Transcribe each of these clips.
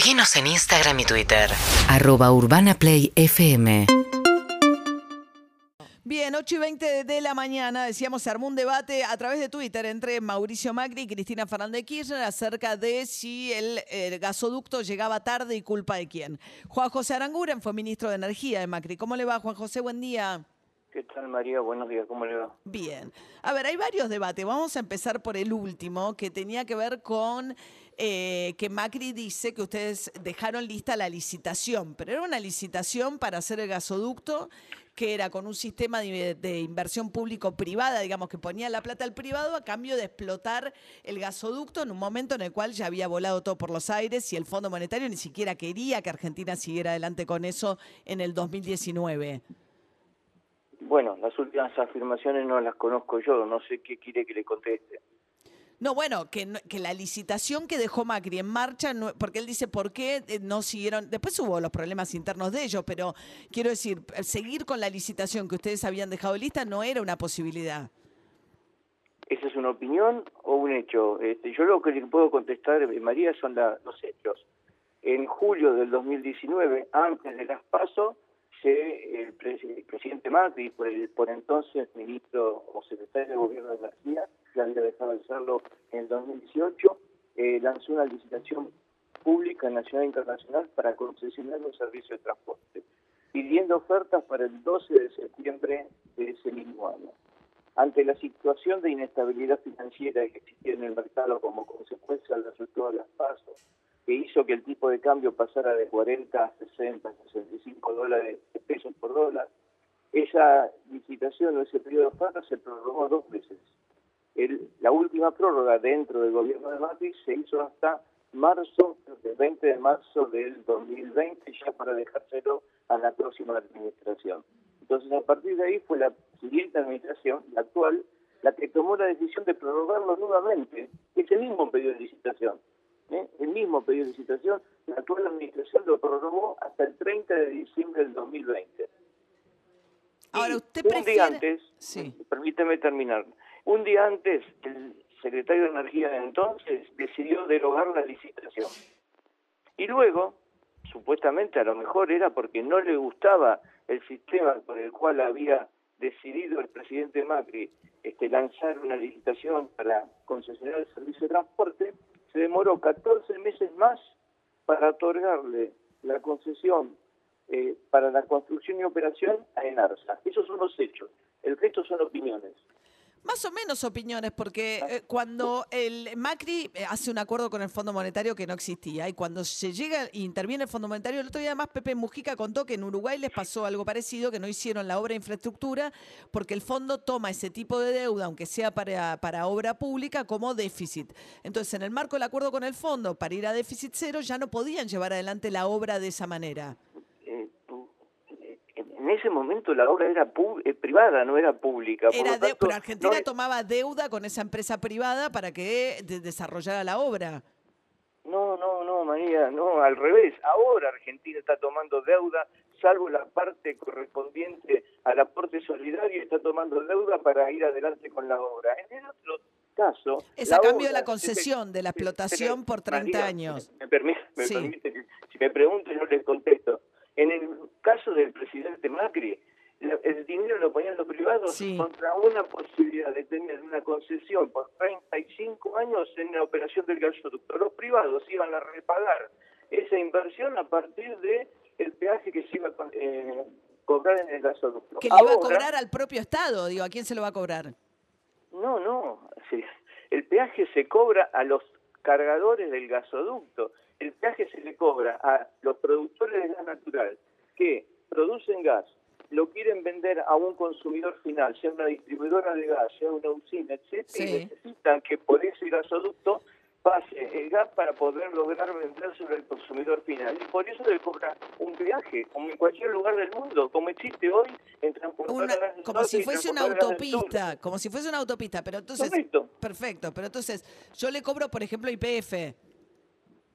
Seguinos en Instagram y Twitter. Arroba Urbana Play FM. Bien, 8 y 20 de la mañana, decíamos, se armó un debate a través de Twitter entre Mauricio Macri y Cristina Fernández Kirchner acerca de si el, el gasoducto llegaba tarde y culpa de quién. Juan José Aranguren fue ministro de Energía de Macri. ¿Cómo le va, Juan José? Buen día. ¿Qué tal, María? Buenos días, ¿cómo le va? Bien. A ver, hay varios debates. Vamos a empezar por el último, que tenía que ver con eh, que Macri dice que ustedes dejaron lista la licitación, pero era una licitación para hacer el gasoducto que era con un sistema de, de inversión público-privada, digamos, que ponía la plata al privado a cambio de explotar el gasoducto en un momento en el cual ya había volado todo por los aires y el Fondo Monetario ni siquiera quería que Argentina siguiera adelante con eso en el 2019. Bueno, las últimas afirmaciones no las conozco yo, no sé qué quiere que le conteste. No, bueno, que, que la licitación que dejó Macri en marcha, no- porque él dice por qué eh, no siguieron, después hubo los problemas internos de ellos, pero quiero decir, eh, seguir con la licitación que ustedes habían dejado lista no era una posibilidad. ¿Esa es una opinión o un hecho? Este, yo lo que le puedo contestar, eh, María, son la- los hechos. En julio del 2019, antes de las PASO, el, pres- el presidente Macri, por, el, entonces ministro o secretario de Gobierno de Energía, que había dejado de serlo en el 2018, eh, lanzó una licitación pública nacional e internacional para concesionar los servicios de transporte, pidiendo ofertas para el 12 de septiembre de ese mismo año. Ante la situación de inestabilidad financiera que existía en el mercado como consecuencia del resultado de las pasos, que hizo que el tipo de cambio pasara de 40 a 60, 65 dólares pesos por dólar, esa licitación o ese periodo de oferta se prorrogó dos veces. El- la última prórroga dentro del gobierno de Macri se hizo hasta marzo, el 20 de marzo del 2020, ya para dejárselo a la próxima administración. Entonces, a partir de ahí fue la siguiente administración, la actual, la que tomó la decisión de prorrogarlo nuevamente, ese mismo pedido de licitación. ¿Eh? El mismo pedido de licitación, la actual administración lo prorrogó hasta el 30 de diciembre del 2020. Ahora, ¿usted un prefiere...? día antes, Sí. permíteme terminar, un día antes el secretario de Energía de entonces decidió derogar la licitación. Y luego, supuestamente a lo mejor era porque no le gustaba el sistema por el cual había decidido el presidente Macri este, lanzar una licitación para concesionar el servicio de transporte, se demoró 14 meses más para otorgarle la concesión eh, para la construcción y operación a Enarsa. Esos son los hechos. El resto son opiniones. Más o menos opiniones, porque eh, cuando el Macri eh, hace un acuerdo con el Fondo Monetario que no existía, y cuando se llega e interviene el Fondo Monetario, el otro día además Pepe Mujica contó que en Uruguay les pasó algo parecido, que no hicieron la obra de infraestructura, porque el fondo toma ese tipo de deuda, aunque sea para, para obra pública, como déficit. Entonces, en el marco del acuerdo con el fondo, para ir a déficit cero, ya no podían llevar adelante la obra de esa manera. En ese momento la obra era pu- eh, privada, no era pública. por Era lo de- tanto, pero Argentina no tomaba deuda con esa empresa privada para que de- desarrollara la obra. No, no, no, María, no, al revés. Ahora Argentina está tomando deuda, salvo la parte correspondiente al aporte solidario, está tomando deuda para ir adelante con la obra. En el otro caso... Es a cambio de la concesión, de la explotación por 30 María, años. Me permite, me Sí. permite si me pregunto yo les contesto. En el caso del presidente Macri, el dinero lo ponían los privados Sí. contra una posibilidad de tener una concesión por 35 años en la operación del gasoducto. Los privados iban a repagar esa inversión a partir de el peaje que se iba a eh, cobrar en el gasoducto. Que le iba a cobrar al propio Estado. Digo, ¿a quién se lo va a cobrar? no, no. sí. El peaje se cobra a los cargadores del gasoducto. El peaje se le cobra a los productores de gas natural que producen gas, lo quieren vender a un consumidor final, sea una distribuidora de gas, sea una usina, etcétera, Sí. y necesitan que por ese gasoducto pase el gas para poder lograr venderse al consumidor final. Y por eso le cobra un peaje, como en cualquier lugar del mundo, como existe hoy en transportar Una- gas del como norte si fuese una autopista, como si fuese una autopista, pero entonces Correcto. perfecto, pero entonces yo le cobro, por ejemplo, IPF.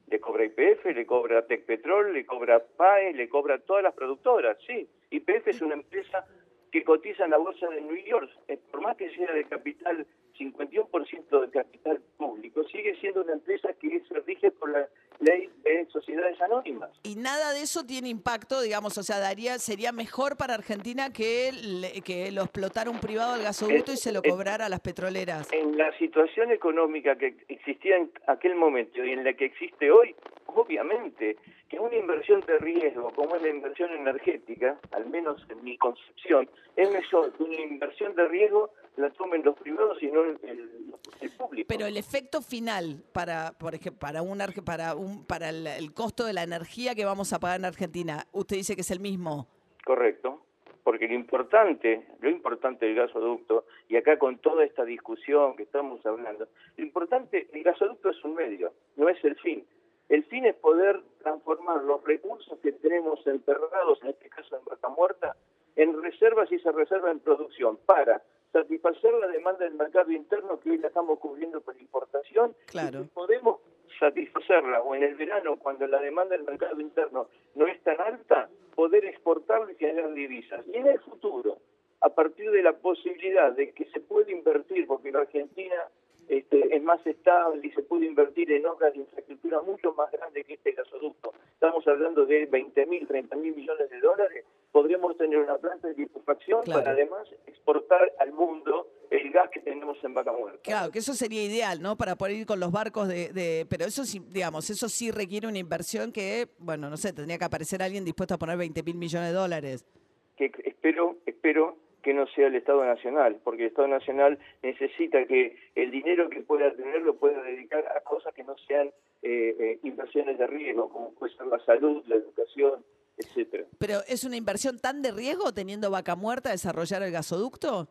Le cobra IPF, le cobra Tecpetrol, le cobra PAE, le cobra todas las productoras, sí. IPF es una empresa que cotiza en la bolsa de New York, eh, por más que sea de capital 51% del capital público, sigue siendo una empresa que se rige por la ley de sociedades anónimas. Y nada de eso tiene impacto, digamos, o sea, daría sería mejor para Argentina que, le- que lo explotara un privado al gasoducto y se lo cobrara a las petroleras. En la situación económica que existía en aquel momento y en la que existe hoy, obviamente que una inversión de riesgo como es la inversión energética, al menos en mi concepción, es mejor que una inversión de riesgo la tomen los privados y no el, el- el público. Pero el efecto final para, por ejemplo, para un para un para el, el costo de la energía que vamos a pagar en Argentina, usted dice que es el mismo. Correcto, porque lo importante, lo importante del gasoducto, y acá con toda esta discusión que estamos hablando, lo importante, el gasoducto es un medio, no es el fin. El fin es poder transformar los recursos que tenemos enterrados, en este caso en Vaca Muerta, en reservas y esa reserva en producción para satisfacer la demanda del mercado interno que hoy la estamos cubriendo por importación. Claro. Y si podemos satisfacerla o en el verano cuando la demanda del mercado interno no es tan alta, poder exportarla y generar divisas. Y en el futuro, a partir de la posibilidad de que se puede invertir, porque la Argentina este, es más estable y se puede invertir en obras de infraestructura mucho más grandes que este gasoducto. Estamos hablando de 20 mil, 30 mil millones de dólares. Podríamos tener una planta de liquefacción Claro. para además exportar al mundo el gas que tenemos en Vaca Muerta. Claro, que eso sería ideal, ¿no? Para poder ir con los barcos de, de- pero eso sí, digamos, eso sí requiere una inversión que, bueno, no sé, tendría que aparecer alguien dispuesto a poner 20 mil millones de dólares. que espero espero que no sea el Estado Nacional, porque el Estado Nacional necesita que el dinero que pueda tener lo pueda dedicar a cosas que no sean eh, eh, inversiones de riesgo, como puede ser la salud, la educación, etcétera. Pero es una inversión tan de riesgo teniendo vaca muerta desarrollar el gasoducto.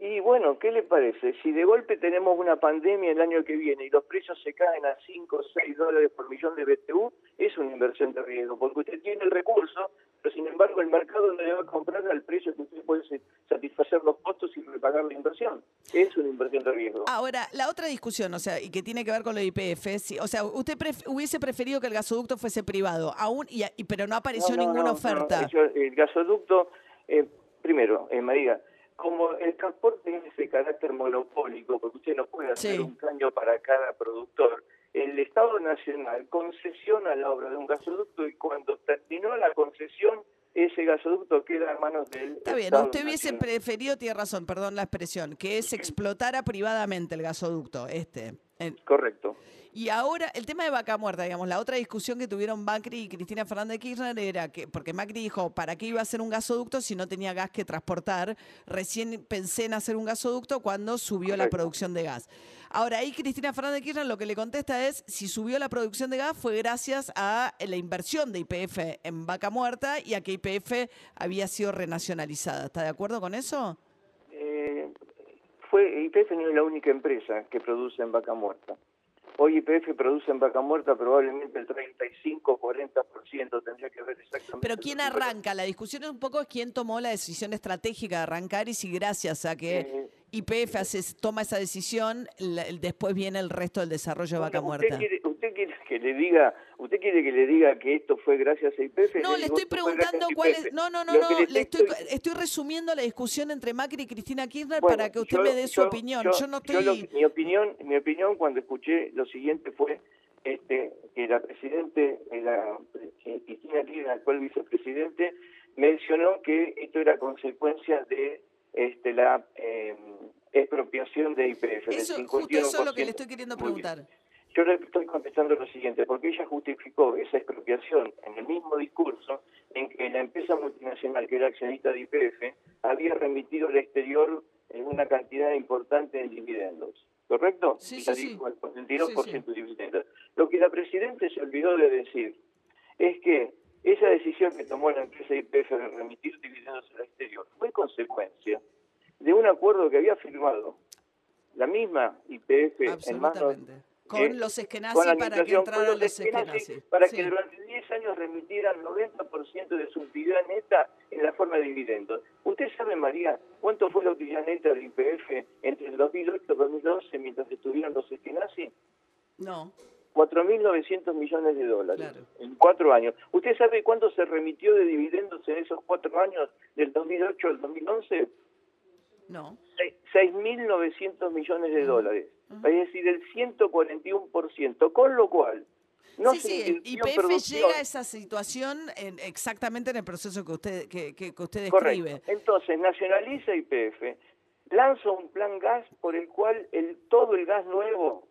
Y bueno, ¿qué le parece? Si de golpe tenemos una pandemia el año que viene y los precios se caen a 5 o 6 dólares por millón de BTU, es una inversión de riesgo, porque usted tiene el recurso, pero sin embargo el mercado no le va a comprar al precio que usted puede se- satisfacer los costos y repagar la inversión. Es una inversión de riesgo. Ahora, la otra discusión, o sea, y que tiene que ver con lo de IPF, sí, o sea, usted pref- hubiese preferido que el gasoducto fuese privado, aún, y, y- pero no apareció No, no, ninguna no, oferta. yo- el gasoducto, eh, primero, eh, María, como el transporte tiene ese carácter monopólico, porque usted no puede hacer Sí. un caño para cada productor, el Estado Nacional concesiona la obra de un gasoducto y cuando terminó la concesión, ese gasoducto queda en manos del Está bien, Estado usted hubiese Nacional. preferido, tiene razón, perdón la expresión, que se explotara privadamente el gasoducto, este. Correcto. Y ahora, el tema de vaca muerta, digamos, la otra discusión que tuvieron Macri y Cristina Fernández de Kirchner era que, porque Macri dijo, ¿para qué iba a hacer un gasoducto si no tenía gas que transportar? Recién pensé en hacer un gasoducto cuando subió la producción de gas. Ahora, ahí Cristina Fernández de Kirchner lo que le contesta es, si subió la producción de gas fue gracias a la inversión de IPF en vaca muerta y a que IPF había sido renacionalizada. ¿Está de acuerdo con eso? Fue YPF no es la única empresa que produce en vaca muerta. Hoy YPF produce en vaca muerta probablemente el 35-40%, tendría que ver exactamente. Pero ¿quién arranca? La discusión es un poco quién tomó la decisión estratégica de arrancar y si gracias a que Eh, IPF hace- toma esa decisión, la- después viene el resto del desarrollo de Vaca Muerta. ¿Usted quiere, usted quiere que le diga, usted quiere que le diga que esto fue gracias a YPF? No, le estoy preguntando cuál es... No, no, no, no, le estoy, estoy- estoy resumiendo la discusión entre Macri y Cristina Kirchner Bueno, para que usted yo- me dé su yo- opinión. Yo, Yo, no estoy... lo- mi opinión, mi opinión cuando escuché lo siguiente fue este, que la presidente, eh, la, eh, Cristina Kirchner, actual vicepresidente, mencionó que esto era consecuencia de este, la eh, expropiación de IPF. Eso, justo eso es lo que le 51%. estoy queriendo preguntar. Yo le estoy contestando lo siguiente, porque ella justificó esa expropiación en el mismo discurso en que la empresa multinacional, que era accionista de IPF, había remitido al exterior en una cantidad importante en dividendos. ¿Correcto? Sí, sí, sí. el 42% Sí, sí. de dividendos. Lo que la Presidenta se olvidó de decir es que esa decisión que tomó la empresa IPF de remitir dividendos al exterior fue consecuencia de un acuerdo que había firmado la misma IPF en manos. Con eh, los la para que entraran los Eskenazi. para Sí. que durante 10 años remitieran 90% de su utilidad neta en la forma de dividendos. ¿Usted sabe, María, cuánto fue la utilidad neta del IPF entre el 2008 y el 2012 mientras estuvieron los Eskenazi? No, 4.900 millones de dólares Claro. en cuatro años. ¿Usted sabe cuánto se remitió de dividendos en esos cuatro años, del 2008 al 2011? No. Se- 6.900 millones de dólares, es decir, el 141%, con lo cual no sí, sí, IPF llega a esa situación en- exactamente en el proceso que usted, que, usted Correcto. describe. Entonces, nacionaliza IPF, lanza un plan gas por el cual el, todo el gas nuevo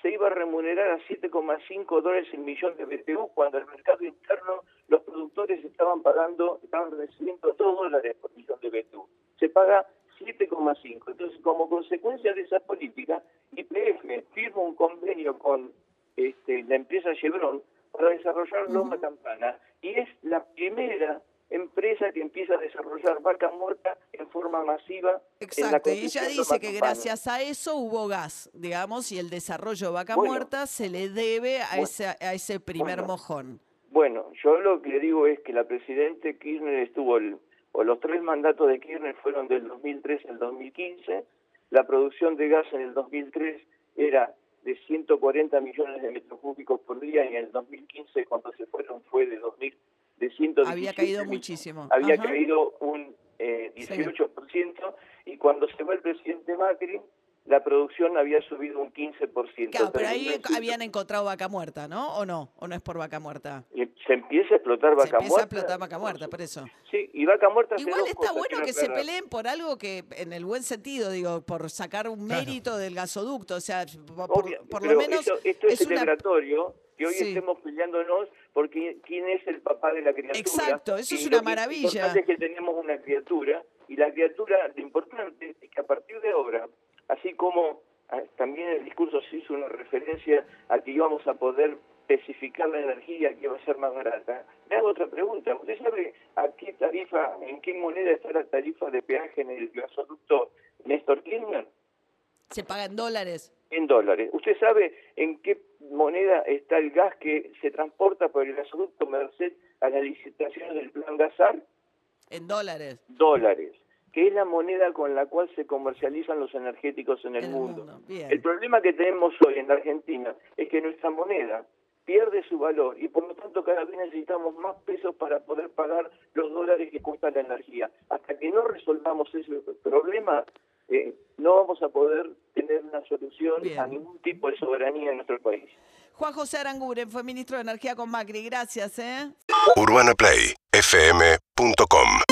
se iba a remunerar a 7,5 dólares el millón de BTU, cuando el mercado interno los productores estaban pagando, estaban recibiendo 2 dólares por millón de BTU. Se paga 7,5. Entonces, como consecuencia de esa política, IPF firma un convenio con este, la empresa Chevron para desarrollar Loma Campana y es la primera empresa que empieza a desarrollar vaca muerta en forma masiva. en la Exacto, y ella dice que gracias a eso hubo gas, digamos, y el desarrollo de vaca Bueno. muerta se le debe a, Bueno. ese, a ese primer Bueno. mojón. Bueno, yo lo que digo es que la presidente Kirchner estuvo, el- o los tres mandatos de Kirchner fueron del 2003 al 2015, la producción de gas en el 2003 era de 140 millones de metros cúbicos por día y en el 2015 cuando se fueron fue de 2000 de 117 Había caído millones. muchísimo. Había Ajá. caído un eh, 18% y cuando se va el presidente Macri la producción había subido un 15%. Claro, pero ahí en habían encontrado vaca muerta, ¿no? ¿O no? ¿O no es por vaca muerta? y se empieza a explotar Se vaca empieza a muerta. explotar vaca muerta, por eso. Sí, y vaca muerta Igual está cosas, bueno que se peleen por algo que, en el buen sentido, digo, por sacar un Claro. mérito del gasoducto. O sea, por, Obvio, lo menos eso- esto es, es una... celebratorio que hoy Sí. estemos peleándonos porque quién es el papá de la criatura. Exacto, eso Y es lo una maravilla. importante es que tenemos una criatura y la criatura, lo importante es que a partir de ahora, así como ah, también en el discurso se hizo una referencia a que íbamos a poder especificar la energía que va a ser más barata, le hago otra pregunta. ¿Usted sabe a qué tarifa, en qué moneda está la tarifa de peaje en el gasoducto Néstor Kirchner? Se paga en dólares. en dólares. ¿Usted sabe en qué moneda está el gas que se transporta por el gasoducto Merced a las licitaciones del plan Gasar? En dólares. Dólares, que es la moneda con la cual se comercializan los energéticos en el, mundo. El problema que tenemos hoy en la Argentina es que nuestra moneda pierde su valor y por lo tanto cada vez necesitamos más pesos para poder pagar los dólares que cuesta la energía. Hasta que no resolvamos ese problema, eh, no vamos a poder tener una solución Bien. a ningún tipo de soberanía en nuestro país. Juan José Aranguren fue ministro de Energía con Macri. Gracias, ¿eh? UrbanaPlayFM.com